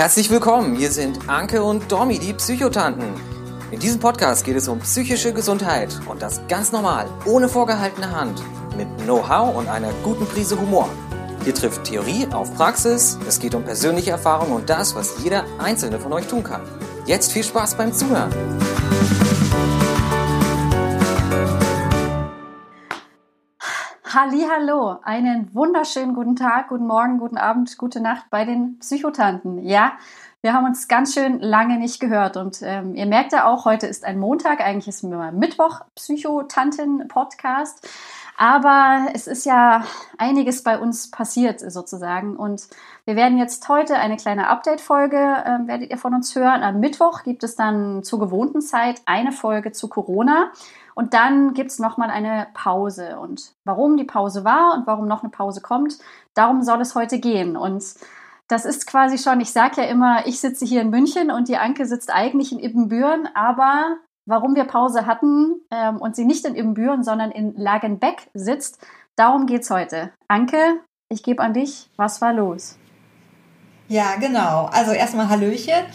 Herzlich willkommen, hier sind Anke und Domi, die Psychotanten. In diesem Podcast geht es um psychische Gesundheit und das ganz normal, ohne vorgehaltene Hand, mit Know-how und einer guten Prise Humor. Hier trifft Theorie auf Praxis, es geht um persönliche Erfahrungen und das, was jeder einzelne von euch tun kann. Jetzt viel Spaß beim Zuhören. Hallo, einen wunderschönen guten Tag, guten Morgen, guten Abend, gute Nacht bei den Psychotanten. Ja, wir haben uns ganz schön lange nicht gehört und ähm, ihr merkt ja auch, heute ist ein Montag, eigentlich ist mir Mittwoch Psychotanten-Podcast, aber es ist ja einiges bei uns passiert sozusagen und wir werden jetzt heute eine kleine Update-Folge, äh, werdet ihr von uns hören. Am Mittwoch gibt es dann zur gewohnten Zeit eine Folge zu Corona. Und dann gibt es nochmal eine Pause. Und warum die Pause war und warum noch eine Pause kommt, darum soll es heute gehen. Und das ist quasi schon, ich sage ja immer, ich sitze hier in München und die Anke sitzt eigentlich in Ibbenbüren, aber warum wir Pause hatten ähm, und sie nicht in Ibbenbüren, sondern in Lagenbeck sitzt, darum geht es heute. Anke, ich gebe an dich, was war los? Ja, genau. Also erstmal Hallöchen.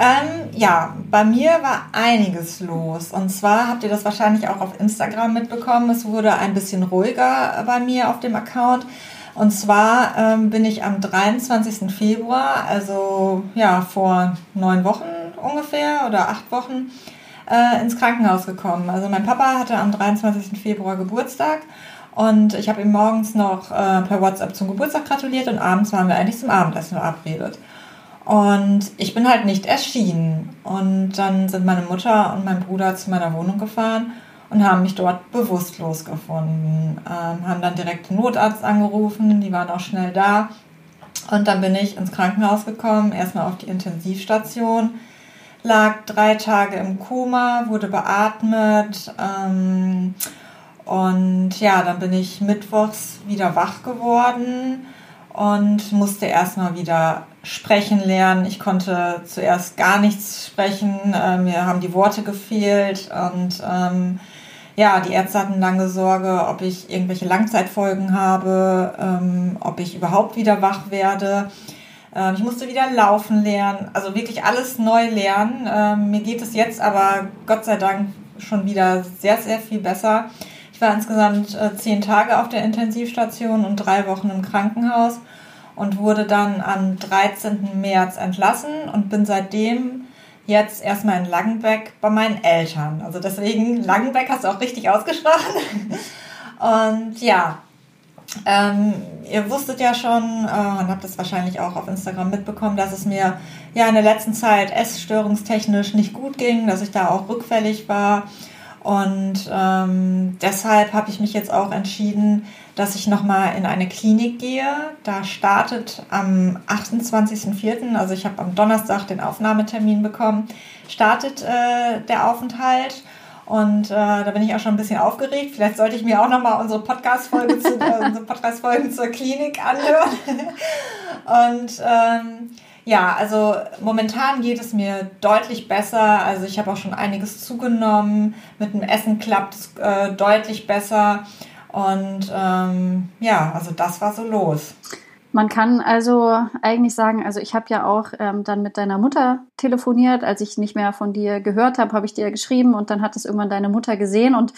Ähm, ja, bei mir war einiges los. Und zwar habt ihr das wahrscheinlich auch auf Instagram mitbekommen. Es wurde ein bisschen ruhiger bei mir auf dem Account. Und zwar ähm, bin ich am 23. Februar, also ja, vor neun Wochen ungefähr oder acht Wochen, äh, ins Krankenhaus gekommen. Also mein Papa hatte am 23. Februar Geburtstag und ich habe ihm morgens noch äh, per WhatsApp zum Geburtstag gratuliert und abends waren wir eigentlich zum Abendessen verabredet. Und ich bin halt nicht erschienen. Und dann sind meine Mutter und mein Bruder zu meiner Wohnung gefahren und haben mich dort bewusstlos gefunden. Ähm, haben dann direkt den Notarzt angerufen, die waren auch schnell da. Und dann bin ich ins Krankenhaus gekommen, erstmal auf die Intensivstation, lag drei Tage im Koma, wurde beatmet. Ähm, und ja, dann bin ich mittwochs wieder wach geworden und musste erstmal wieder sprechen lernen. Ich konnte zuerst gar nichts sprechen, äh, mir haben die Worte gefehlt und ähm, ja, die Ärzte hatten lange Sorge, ob ich irgendwelche Langzeitfolgen habe, ähm, ob ich überhaupt wieder wach werde. Ähm, ich musste wieder laufen lernen, also wirklich alles neu lernen. Ähm, mir geht es jetzt aber Gott sei Dank schon wieder sehr, sehr viel besser. Ich war insgesamt äh, zehn Tage auf der Intensivstation und drei Wochen im Krankenhaus und wurde dann am 13. März entlassen und bin seitdem jetzt erstmal in Langenbeck bei meinen Eltern. Also deswegen, Langenbeck hast du auch richtig ausgesprochen. Und ja, ähm, ihr wusstet ja schon äh, und habt es wahrscheinlich auch auf Instagram mitbekommen, dass es mir ja in der letzten Zeit essstörungstechnisch nicht gut ging, dass ich da auch rückfällig war. Und ähm, deshalb habe ich mich jetzt auch entschieden, dass ich nochmal in eine Klinik gehe. Da startet am 28.04., also ich habe am Donnerstag den Aufnahmetermin bekommen, startet äh, der Aufenthalt. Und äh, da bin ich auch schon ein bisschen aufgeregt. Vielleicht sollte ich mir auch nochmal unsere Podcast-Folge zu, äh, unsere Podcast-Folgen zur Klinik anhören. Und ähm, ja, also momentan geht es mir deutlich besser. Also ich habe auch schon einiges zugenommen. Mit dem Essen klappt es äh, deutlich besser. Und ähm, ja, also das war so los. Man kann also eigentlich sagen, also ich habe ja auch ähm, dann mit deiner Mutter telefoniert. Als ich nicht mehr von dir gehört habe, habe ich dir geschrieben und dann hat es irgendwann deine Mutter gesehen und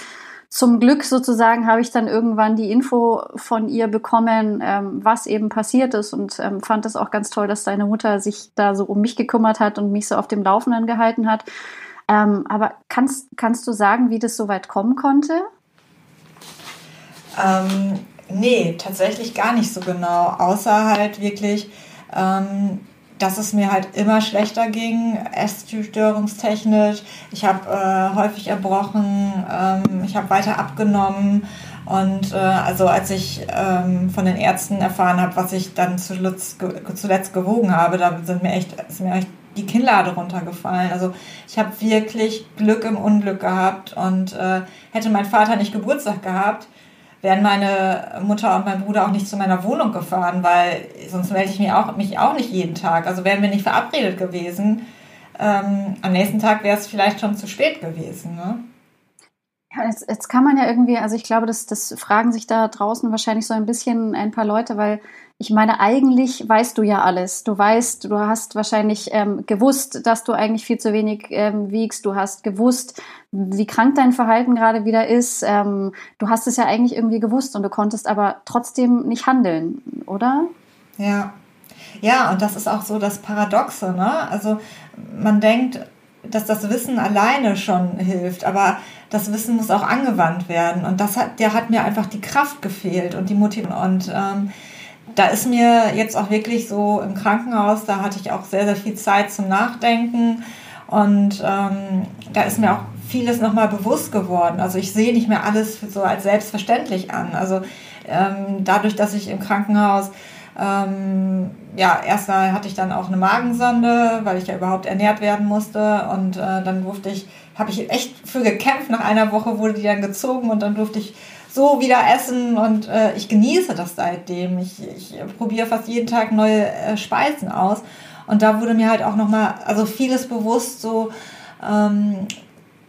zum Glück sozusagen habe ich dann irgendwann die Info von ihr bekommen, ähm, was eben passiert ist und ähm, fand es auch ganz toll, dass deine Mutter sich da so um mich gekümmert hat und mich so auf dem Laufenden gehalten hat. Ähm, aber kannst, kannst du sagen, wie das so weit kommen konnte? Ähm, nee, tatsächlich gar nicht so genau, außer halt wirklich, ähm, dass es mir halt immer schlechter ging, essstörungstechnisch. Ich habe äh, häufig erbrochen, ähm, ich habe weiter abgenommen. Und äh, also als ich ähm, von den Ärzten erfahren habe, was ich dann zuletzt, zuletzt gewogen habe, da sind mir echt, ist mir echt die Kinnlade runtergefallen. Also ich habe wirklich Glück im Unglück gehabt und äh, hätte mein Vater nicht Geburtstag gehabt, wären meine Mutter und mein Bruder auch nicht zu meiner Wohnung gefahren, weil sonst melde ich mich auch, mich auch nicht jeden Tag. Also wären wir nicht verabredet gewesen. Ähm, am nächsten Tag wäre es vielleicht schon zu spät gewesen. Ne? Ja, jetzt, jetzt, kann man ja irgendwie, also ich glaube, das, das fragen sich da draußen wahrscheinlich so ein bisschen ein paar Leute, weil ich meine, eigentlich weißt du ja alles. Du weißt, du hast wahrscheinlich ähm, gewusst, dass du eigentlich viel zu wenig ähm, wiegst. Du hast gewusst, wie krank dein Verhalten gerade wieder ist. Ähm, du hast es ja eigentlich irgendwie gewusst und du konntest aber trotzdem nicht handeln, oder? Ja. Ja, und das ist auch so das Paradoxe, ne? Also man denkt, dass das Wissen alleine schon hilft, aber das Wissen muss auch angewandt werden. Und das hat, der hat mir einfach die Kraft gefehlt und die Motivation. Und ähm, da ist mir jetzt auch wirklich so im Krankenhaus, da hatte ich auch sehr, sehr viel Zeit zum Nachdenken. Und ähm, da ist mir auch vieles nochmal bewusst geworden. Also ich sehe nicht mehr alles so als selbstverständlich an. Also ähm, dadurch, dass ich im Krankenhaus ähm, ja, erst hatte ich dann auch eine Magensonde, weil ich ja überhaupt ernährt werden musste. Und äh, dann durfte ich, habe ich echt für gekämpft. Nach einer Woche wurde die dann gezogen und dann durfte ich so wieder essen und äh, ich genieße das seitdem. Ich, ich probiere fast jeden Tag neue äh, Speisen aus. Und da wurde mir halt auch nochmal, also vieles bewusst so, ähm,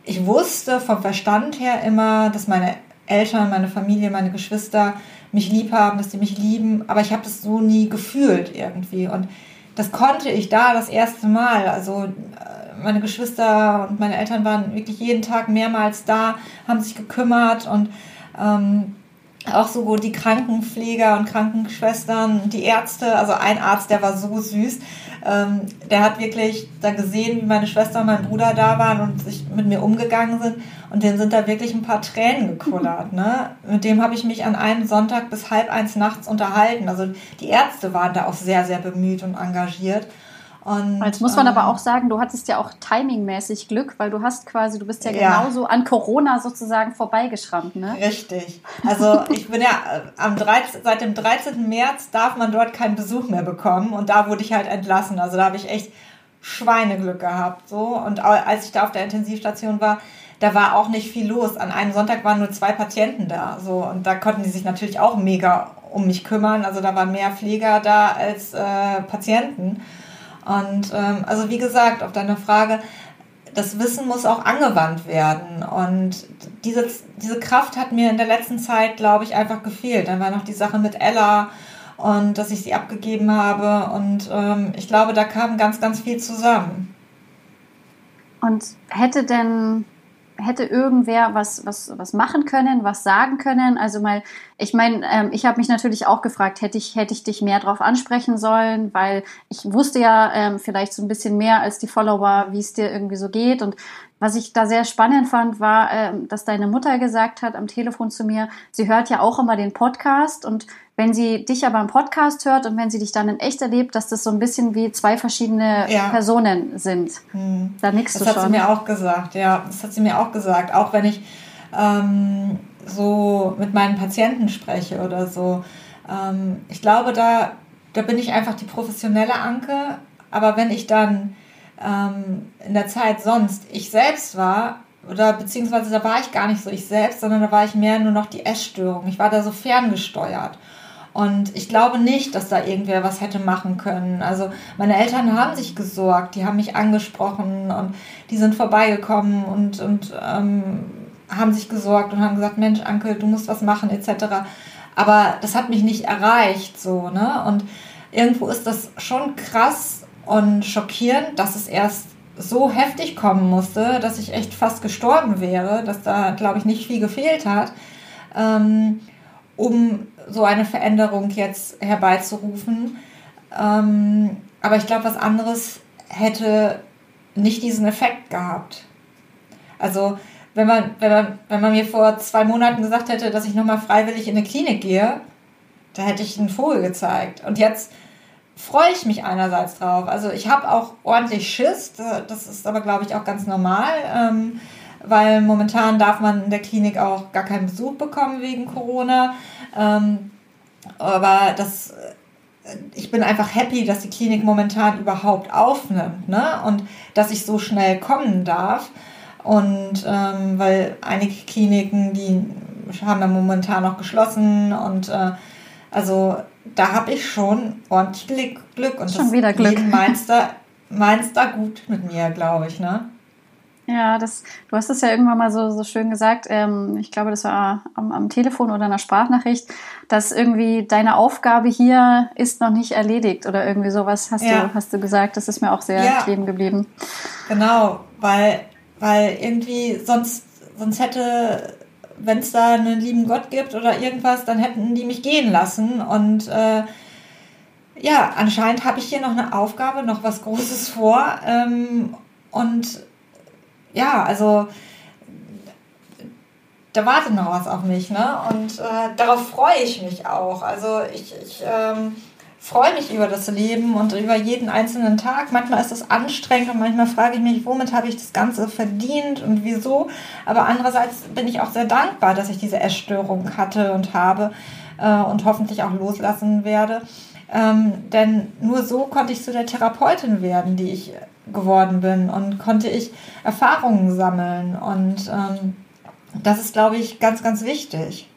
ich wusste vom Verstand her immer, dass meine Eltern, meine Familie, meine Geschwister mich lieb haben, dass sie mich lieben, aber ich habe das so nie gefühlt irgendwie. Und das konnte ich da das erste Mal. Also äh, meine Geschwister und meine Eltern waren wirklich jeden Tag mehrmals da, haben sich gekümmert und ähm, auch so die Krankenpfleger und Krankenschwestern, die Ärzte, also ein Arzt, der war so süß, ähm, der hat wirklich da gesehen, wie meine Schwester und mein Bruder da waren und sich mit mir umgegangen sind und denen sind da wirklich ein paar Tränen gekullert. Ne? Mit dem habe ich mich an einem Sonntag bis halb eins nachts unterhalten. Also die Ärzte waren da auch sehr, sehr bemüht und engagiert. Und, Jetzt muss man ähm, aber auch sagen, du hattest ja auch timingmäßig Glück, weil du hast quasi, du bist ja, ja. genauso an Corona sozusagen vorbeigeschrammt, ne? Richtig. Also ich bin ja äh, am 13, seit dem 13. März darf man dort keinen Besuch mehr bekommen und da wurde ich halt entlassen. Also da habe ich echt Schweineglück gehabt, so. Und als ich da auf der Intensivstation war, da war auch nicht viel los. An einem Sonntag waren nur zwei Patienten da, so. Und da konnten die sich natürlich auch mega um mich kümmern. Also da waren mehr Pfleger da als äh, Patienten. Und ähm, also wie gesagt, auf deine Frage, das Wissen muss auch angewandt werden. Und diese, diese Kraft hat mir in der letzten Zeit, glaube ich, einfach gefehlt. Dann war noch die Sache mit Ella und dass ich sie abgegeben habe. Und ähm, ich glaube, da kam ganz, ganz viel zusammen. Und hätte denn hätte irgendwer was, was, was machen können, was sagen können? Also mal, ich meine, ähm, ich habe mich natürlich auch gefragt, hätte ich, hätte ich dich mehr darauf ansprechen sollen, weil ich wusste ja ähm, vielleicht so ein bisschen mehr als die Follower, wie es dir irgendwie so geht. Und was ich da sehr spannend fand, war, ähm, dass deine Mutter gesagt hat am Telefon zu mir, sie hört ja auch immer den Podcast und wenn sie dich aber im Podcast hört und wenn sie dich dann in echt erlebt, dass das so ein bisschen wie zwei verschiedene ja. Personen sind. Hm. Da nix das du schon. Das hat sie mir auch gesagt, ja. Das hat sie mir auch gesagt. Auch wenn ich ähm, so mit meinen Patienten spreche oder so. Ähm, ich glaube, da, da bin ich einfach die professionelle Anke. Aber wenn ich dann ähm, in der Zeit sonst ich selbst war, oder beziehungsweise da war ich gar nicht so ich selbst, sondern da war ich mehr nur noch die Essstörung. Ich war da so ferngesteuert. Und ich glaube nicht, dass da irgendwer was hätte machen können. Also meine Eltern haben sich gesorgt, die haben mich angesprochen und die sind vorbeigekommen und, und ähm, haben sich gesorgt und haben gesagt, Mensch, Onkel, du musst was machen, etc. Aber das hat mich nicht erreicht, so, ne? Und irgendwo ist das schon krass, und schockierend, dass es erst so heftig kommen musste, dass ich echt fast gestorben wäre, dass da, glaube ich, nicht viel gefehlt hat, ähm, um so eine Veränderung jetzt herbeizurufen. Ähm, aber ich glaube, was anderes hätte nicht diesen Effekt gehabt. Also, wenn man, wenn, man, wenn man mir vor zwei Monaten gesagt hätte, dass ich nochmal freiwillig in eine Klinik gehe, da hätte ich einen Vogel gezeigt. Und jetzt freue ich mich einerseits drauf. Also ich habe auch ordentlich Schiss, das ist aber, glaube ich, auch ganz normal, ähm, weil momentan darf man in der Klinik auch gar keinen Besuch bekommen wegen Corona. Ähm, aber das, äh, ich bin einfach happy, dass die Klinik momentan überhaupt aufnimmt ne? und dass ich so schnell kommen darf. Und ähm, weil einige Kliniken, die haben ja momentan noch geschlossen und äh, also da habe ich schon ordentlich Glück. Und schon wieder Glück. Meinst da, meinst da gut mit mir, glaube ich, ne? Ja, das, du hast es ja irgendwann mal so, so schön gesagt, ähm, ich glaube, das war am, am Telefon oder einer Sprachnachricht, dass irgendwie deine Aufgabe hier ist noch nicht erledigt oder irgendwie sowas hast, ja. du, hast du gesagt. Das ist mir auch sehr ja. kleben geblieben. Genau, weil, weil irgendwie sonst, sonst hätte, wenn es da einen lieben Gott gibt oder irgendwas, dann hätten die mich gehen lassen und äh, ja, anscheinend habe ich hier noch eine Aufgabe, noch was Großes vor ähm, und ja, also da wartet noch was auf mich, ne? Und äh, darauf freue ich mich auch. Also ich, ich ähm, freue mich über das Leben und über jeden einzelnen Tag. Manchmal ist es anstrengend und manchmal frage ich mich, womit habe ich das Ganze verdient und wieso. Aber andererseits bin ich auch sehr dankbar, dass ich diese Essstörung hatte und habe äh, und hoffentlich auch loslassen werde. Ähm, denn nur so konnte ich zu der Therapeutin werden, die ich geworden bin und konnte ich Erfahrungen sammeln. Und ähm, das ist, glaube ich, ganz, ganz wichtig.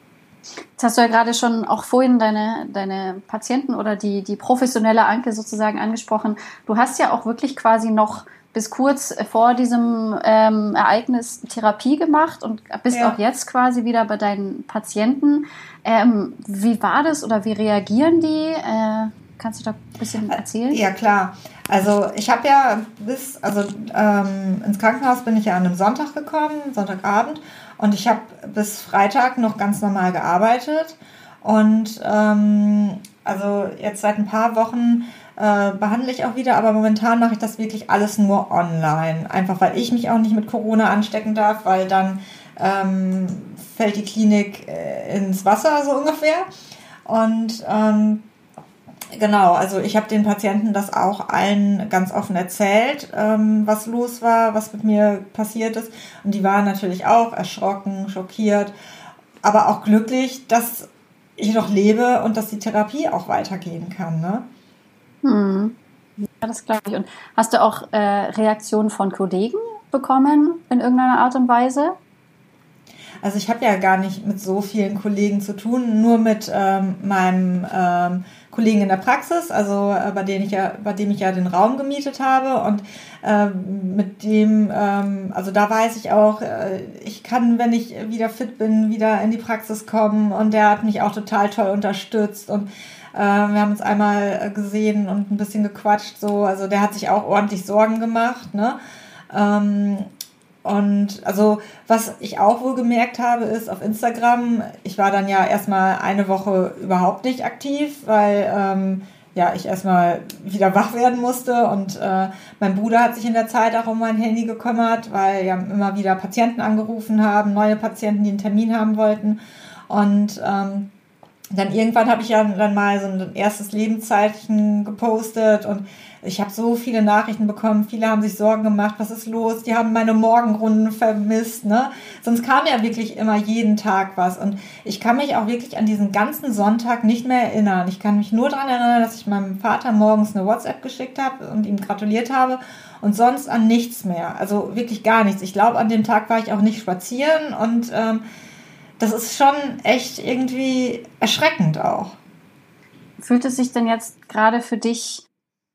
Jetzt hast du ja gerade schon auch vorhin deine, deine Patienten oder die, die professionelle Anke sozusagen angesprochen. Du hast ja auch wirklich quasi noch bis kurz vor diesem ähm, Ereignis Therapie gemacht und bist ja. auch jetzt quasi wieder bei deinen Patienten. Ähm, wie war das oder wie reagieren die? Äh, kannst du da ein bisschen erzählen? Ja, klar. Also ich habe ja bis, also ähm, ins Krankenhaus bin ich ja an einem Sonntag gekommen, Sonntagabend, und ich habe bis Freitag noch ganz normal gearbeitet. Und ähm, also jetzt seit ein paar Wochen äh, behandle ich auch wieder, aber momentan mache ich das wirklich alles nur online. Einfach weil ich mich auch nicht mit Corona anstecken darf, weil dann ähm, fällt die Klinik äh, ins Wasser so ungefähr. Und ähm, Genau, also ich habe den Patienten das auch allen ganz offen erzählt, ähm, was los war, was mit mir passiert ist. Und die waren natürlich auch erschrocken, schockiert, aber auch glücklich, dass ich noch lebe und dass die Therapie auch weitergehen kann. Ne? Hm. Ja, das glaube ich. Und hast du auch äh, Reaktionen von Kollegen bekommen in irgendeiner Art und Weise? Also ich habe ja gar nicht mit so vielen Kollegen zu tun, nur mit ähm, meinem ähm, Kollegen in der Praxis, also äh, bei denen ich ja, bei dem ich ja den Raum gemietet habe und äh, mit dem, ähm, also da weiß ich auch, äh, ich kann, wenn ich wieder fit bin, wieder in die Praxis kommen und der hat mich auch total toll unterstützt und äh, wir haben uns einmal gesehen und ein bisschen gequatscht, so, also der hat sich auch ordentlich Sorgen gemacht, ne? Ähm, und also, was ich auch wohl gemerkt habe, ist auf Instagram, ich war dann ja erstmal eine Woche überhaupt nicht aktiv, weil ähm, ja, ich erstmal wieder wach werden musste und äh, mein Bruder hat sich in der Zeit auch um mein Handy gekümmert, weil ja immer wieder Patienten angerufen haben, neue Patienten, die einen Termin haben wollten. Und ähm, dann irgendwann habe ich ja dann mal so ein erstes Lebenszeichen gepostet und ich habe so viele Nachrichten bekommen, viele haben sich Sorgen gemacht, was ist los, die haben meine Morgenrunden vermisst, ne? Sonst kam ja wirklich immer jeden Tag was und ich kann mich auch wirklich an diesen ganzen Sonntag nicht mehr erinnern. Ich kann mich nur daran erinnern, dass ich meinem Vater morgens eine WhatsApp geschickt habe und ihm gratuliert habe und sonst an nichts mehr. Also wirklich gar nichts. Ich glaube, an dem Tag war ich auch nicht spazieren und ähm, das ist schon echt irgendwie erschreckend auch. Fühlt es sich denn jetzt gerade für dich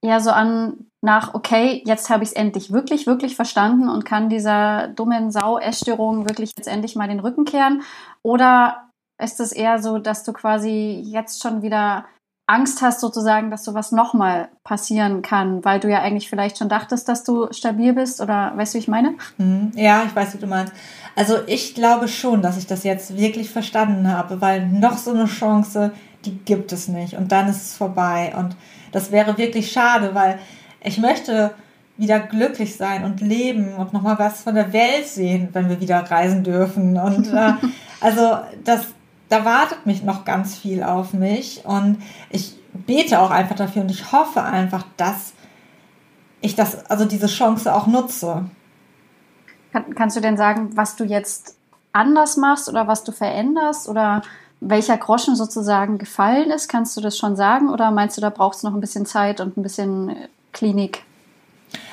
ja so an nach, okay, jetzt habe ich es endlich wirklich, wirklich verstanden und kann dieser dummen Sau-Essstörung wirklich jetzt endlich mal den Rücken kehren? Oder ist es eher so, dass du quasi jetzt schon wieder Angst hast, sozusagen, dass sowas nochmal passieren kann, weil du ja eigentlich vielleicht schon dachtest, dass du stabil bist oder weißt du, wie ich meine? Mhm. Ja, ich weiß, wie du meinst. Also ich glaube schon, dass ich das jetzt wirklich verstanden habe, weil noch so eine Chance, die gibt es nicht und dann ist es vorbei und das wäre wirklich schade, weil ich möchte wieder glücklich sein und leben und nochmal was von der Welt sehen, wenn wir wieder reisen dürfen. Und äh, also das, da wartet mich noch ganz viel auf mich und ich bete auch einfach dafür und ich hoffe einfach, dass ich das, also diese Chance auch nutze. Kann, kannst du denn sagen, was du jetzt anders machst oder was du veränderst oder welcher Groschen sozusagen gefallen ist? Kannst du das schon sagen oder meinst du, da brauchst du noch ein bisschen Zeit und ein bisschen Klinik?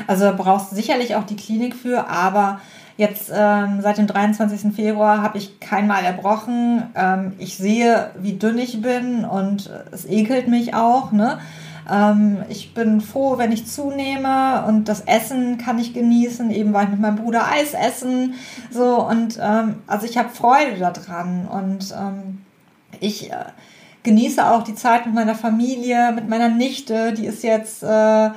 Also da brauchst du sicherlich auch die Klinik für, aber jetzt ähm, seit dem 23. Februar habe ich kein Mal erbrochen. Ähm, ich sehe, wie dünn ich bin und es ekelt mich auch. Ne? Ähm, ich bin froh, wenn ich zunehme und das Essen kann ich genießen. Eben war ich mit meinem Bruder Eis essen. So und ähm, also ich habe Freude daran und ähm, ich äh, genieße auch die Zeit mit meiner Familie, mit meiner Nichte, die ist jetzt äh,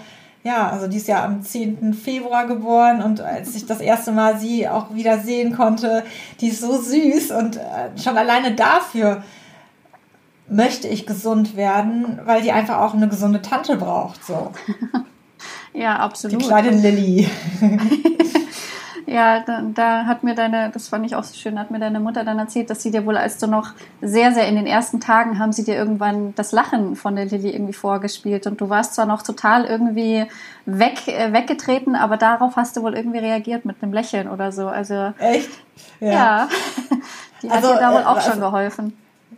ja, also die ist ja am 10. Februar geboren und als ich das erste Mal sie auch wieder sehen konnte, die ist so süß und äh, schon alleine dafür möchte ich gesund werden, weil die einfach auch eine gesunde Tante braucht, so. ja, absolut. Die kleine Lilly. Ja, da, da, hat mir deine, das fand ich auch so schön, hat mir deine Mutter dann erzählt, dass sie dir wohl, als du noch sehr, sehr in den ersten Tagen, haben sie dir irgendwann das Lachen von der Lilly irgendwie vorgespielt und du warst zwar noch total irgendwie weg, äh, weggetreten, aber darauf hast du wohl irgendwie reagiert mit einem Lächeln oder so. Also echt? Ja. ja. Die hat also, dir da wohl auch also, schon geholfen.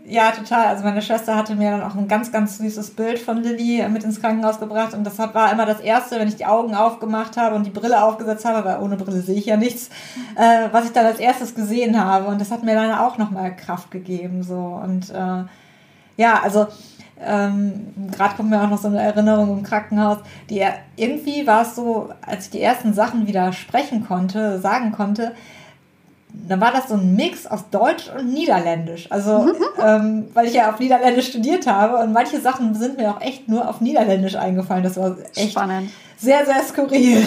Ja, total. Also meine Schwester hatte mir dann auch ein ganz, ganz süßes Bild von Lilly mit ins Krankenhaus gebracht. Und das war immer das Erste, wenn ich die Augen aufgemacht habe und die Brille aufgesetzt habe, weil ohne Brille sehe ich ja nichts, äh, was ich dann als erstes gesehen habe. Und das hat mir dann auch nochmal Kraft gegeben so. Und äh, ja, also ähm, gerade kommt mir auch noch so eine Erinnerung im Krankenhaus, die irgendwie war es so, als ich die ersten Sachen wieder sprechen konnte, sagen konnte, dann war das so ein Mix aus Deutsch und Niederländisch. Also, ähm, weil ich ja auf Niederländisch studiert habe und manche Sachen sind mir auch echt nur auf Niederländisch eingefallen. Das war echt spannend. sehr, sehr skurril.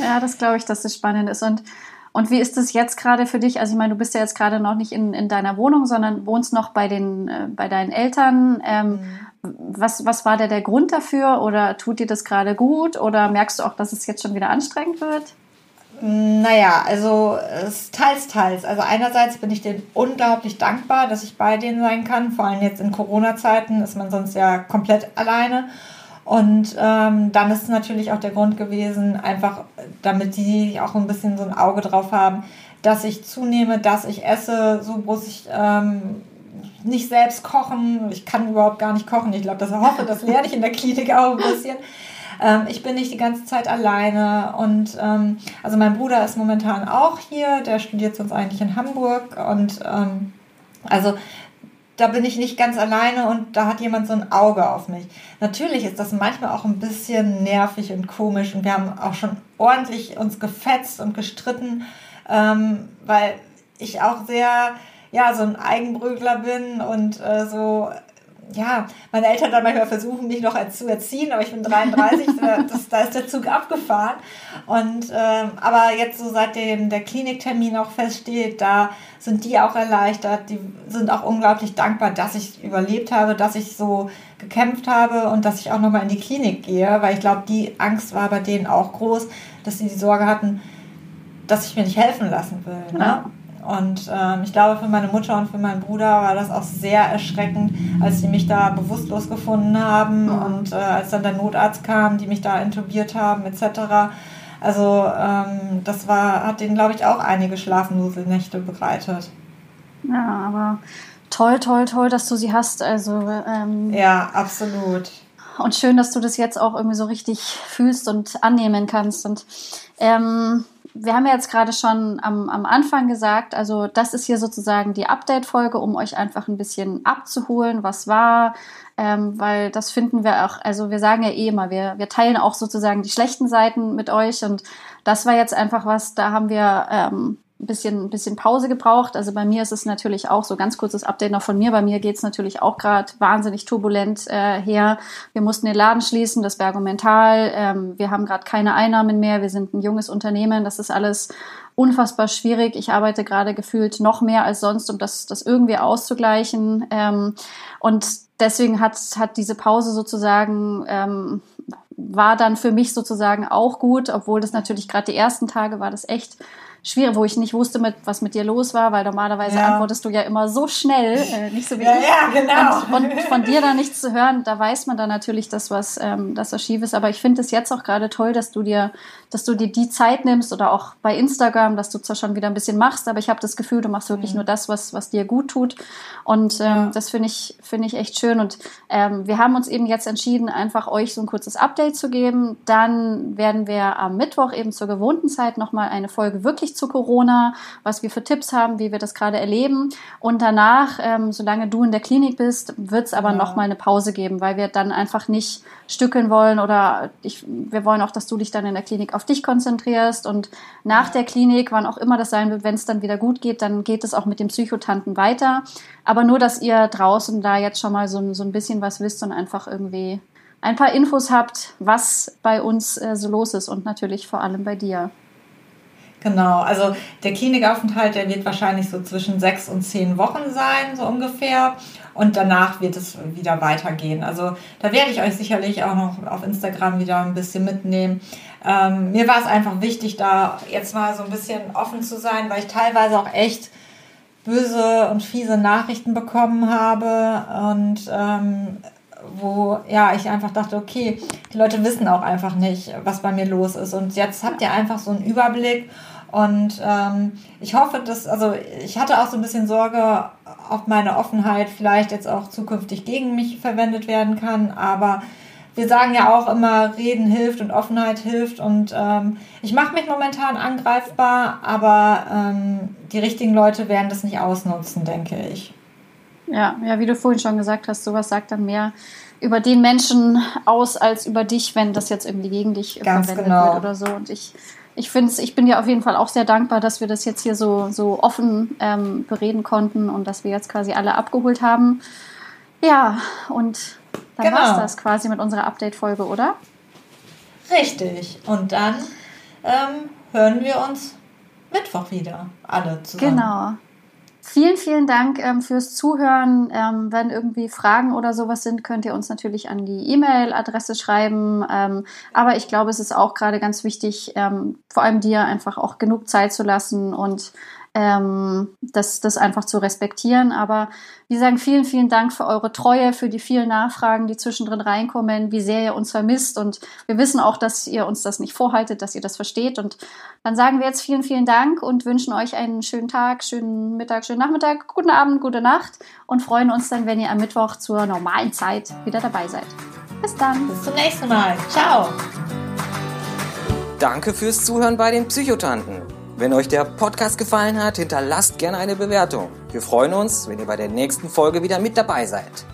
Ja, das glaube ich, dass das spannend ist. Und, und wie ist das jetzt gerade für dich? Also, ich meine, du bist ja jetzt gerade noch nicht in, in deiner Wohnung, sondern wohnst noch bei, den, äh, bei deinen Eltern. Ähm, mhm. Was, was war da der Grund dafür? Oder tut dir das gerade gut? Oder merkst du auch, dass es jetzt schon wieder anstrengend wird? Naja, also es teils, teils. Also einerseits bin ich denen unglaublich dankbar, dass ich bei denen sein kann. Vor allem jetzt in Corona-Zeiten ist man sonst ja komplett alleine. Und ähm, dann ist natürlich auch der Grund gewesen, einfach damit die auch ein bisschen so ein Auge drauf haben, dass ich zunehme, dass ich esse. So muss ich ähm, nicht selbst kochen. Ich kann überhaupt gar nicht kochen. Ich glaube, das hoffe, das lerne ich in der Klinik auch ein bisschen. Ähm, ich bin nicht die ganze Zeit alleine und ähm, also mein Bruder ist momentan auch hier, der studiert sonst eigentlich in Hamburg und ähm, also da bin ich nicht ganz alleine und da hat jemand so ein Auge auf mich. Natürlich ist das manchmal auch ein bisschen nervig und komisch und wir haben auch schon ordentlich uns gefetzt und gestritten, ähm, weil ich auch sehr, ja, so ein Eigenbrögler bin und äh, so ja, meine Eltern dann manchmal versuchen, mich noch zu erziehen, aber ich bin 33, das, da ist der Zug abgefahren. Und ähm, aber jetzt so seitdem der Kliniktermin auch feststeht, da sind die auch erleichtert, die sind auch unglaublich dankbar, dass ich überlebt habe, dass ich so gekämpft habe und dass ich auch nochmal in die Klinik gehe, weil ich glaube, die Angst war bei denen auch groß, dass sie die Sorge hatten, dass ich mir nicht helfen lassen will. Ne? Und ähm, ich glaube, für meine Mutter und für meinen Bruder war das auch sehr erschreckend, als sie mich da bewusstlos gefunden haben mhm. und äh, als dann der Notarzt kam, die mich da intubiert haben etc. Also ähm, das war, hat denen, glaube ich, auch einige schlaflose Nächte bereitet. Ja, aber toll, toll, toll, dass du sie hast. Also ähm, ja, absolut. Und schön, dass du das jetzt auch irgendwie so richtig fühlst und annehmen kannst. Und ähm, wir haben ja jetzt gerade schon am, am Anfang gesagt, also das ist hier sozusagen die Update-Folge, um euch einfach ein bisschen abzuholen, was war, ähm, weil das finden wir auch, also wir sagen ja eh immer, wir, wir teilen auch sozusagen die schlechten Seiten mit euch und das war jetzt einfach was, da haben wir ähm, ein bisschen, bisschen Pause gebraucht. Also bei mir ist es natürlich auch so ganz kurzes Update noch von mir. Bei mir geht es natürlich auch gerade wahnsinnig turbulent äh, her. Wir mussten den Laden schließen, das Bergomental. Ähm, wir haben gerade keine Einnahmen mehr. Wir sind ein junges Unternehmen. Das ist alles unfassbar schwierig. Ich arbeite gerade gefühlt noch mehr als sonst, um das, das irgendwie auszugleichen. Ähm, und deswegen hat, hat diese Pause sozusagen ähm, war dann für mich sozusagen auch gut, obwohl das natürlich gerade die ersten Tage war das echt schwierig, wo ich nicht wusste, mit, was mit dir los war, weil normalerweise ja. antwortest du ja immer so schnell, äh, nicht so wie ja, ich. Ja, genau. Und, und, von dir da nichts zu hören, da weiß man dann natürlich, dass was, ähm, dass was schief ist. Aber ich finde es jetzt auch gerade toll, dass du dir dass du dir die Zeit nimmst oder auch bei Instagram, dass du zwar schon wieder ein bisschen machst, aber ich habe das Gefühl, du machst wirklich mhm. nur das, was, was dir gut tut. Und ähm, ja. das finde ich, finde ich echt schön. Und ähm, wir haben uns eben jetzt entschieden, einfach euch so ein kurzes Update zu geben. Dann werden wir am Mittwoch eben zur gewohnten Zeit nochmal eine Folge wirklich zu Corona, was wir für Tipps haben, wie wir das gerade erleben. Und danach, ähm, solange du in der Klinik bist, wird es aber ja. nochmal eine Pause geben, weil wir dann einfach nicht stückeln wollen oder ich, wir wollen auch, dass du dich dann in der Klinik auf dich konzentrierst und nach der Klinik, wann auch immer das sein wird, wenn es dann wieder gut geht, dann geht es auch mit dem Psychotanten weiter. Aber nur, dass ihr draußen da jetzt schon mal so, so ein bisschen was wisst und einfach irgendwie ein paar Infos habt, was bei uns äh, so los ist und natürlich vor allem bei dir. Genau, also der Klinikaufenthalt, der wird wahrscheinlich so zwischen sechs und zehn Wochen sein, so ungefähr. Und danach wird es wieder weitergehen. Also da werde ich euch sicherlich auch noch auf Instagram wieder ein bisschen mitnehmen. Ähm, mir war es einfach wichtig, da jetzt mal so ein bisschen offen zu sein, weil ich teilweise auch echt böse und fiese Nachrichten bekommen habe und ähm, wo ja ich einfach dachte, okay, die Leute wissen auch einfach nicht, was bei mir los ist. Und jetzt habt ihr einfach so einen Überblick und ähm, ich hoffe, dass, also ich hatte auch so ein bisschen Sorge, ob meine Offenheit vielleicht jetzt auch zukünftig gegen mich verwendet werden kann. Aber wir sagen ja auch immer, Reden hilft und Offenheit hilft. Und ähm, ich mache mich momentan angreifbar, aber ähm, die richtigen Leute werden das nicht ausnutzen, denke ich. Ja, ja, wie du vorhin schon gesagt hast, sowas sagt dann mehr über den Menschen aus als über dich, wenn das jetzt irgendwie gegen dich Ganz verwendet genau. wird oder so. Und ich ich finde ich bin ja auf jeden Fall auch sehr dankbar, dass wir das jetzt hier so, so offen ähm, bereden konnten und dass wir jetzt quasi alle abgeholt haben. Ja, und dann genau. war es das quasi mit unserer Update-Folge, oder? Richtig. Und dann ähm, hören wir uns Mittwoch wieder, alle zusammen. Genau. Vielen, vielen Dank ähm, fürs Zuhören. Ähm, wenn irgendwie Fragen oder sowas sind, könnt ihr uns natürlich an die E-Mail-Adresse schreiben. Ähm, aber ich glaube, es ist auch gerade ganz wichtig, ähm, vor allem dir einfach auch genug Zeit zu lassen und ähm, das, das einfach zu respektieren. Aber wir sagen vielen, vielen Dank für eure Treue, für die vielen Nachfragen, die zwischendrin reinkommen, wie sehr ihr uns vermisst. Und wir wissen auch, dass ihr uns das nicht vorhaltet, dass ihr das versteht. Und dann sagen wir jetzt vielen, vielen Dank und wünschen euch einen schönen Tag, schönen Mittag, schönen Nachmittag, guten Abend, gute Nacht und freuen uns dann, wenn ihr am Mittwoch zur normalen Zeit wieder dabei seid. Bis dann. Bis zum nächsten Mal. Ciao. Danke fürs Zuhören bei den Psychotanten. Wenn euch der Podcast gefallen hat, hinterlasst gerne eine Bewertung. Wir freuen uns, wenn ihr bei der nächsten Folge wieder mit dabei seid.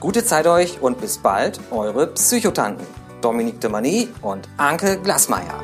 Gute Zeit euch und bis bald, eure Psychotanten Dominique de Mani und Anke Glasmeier.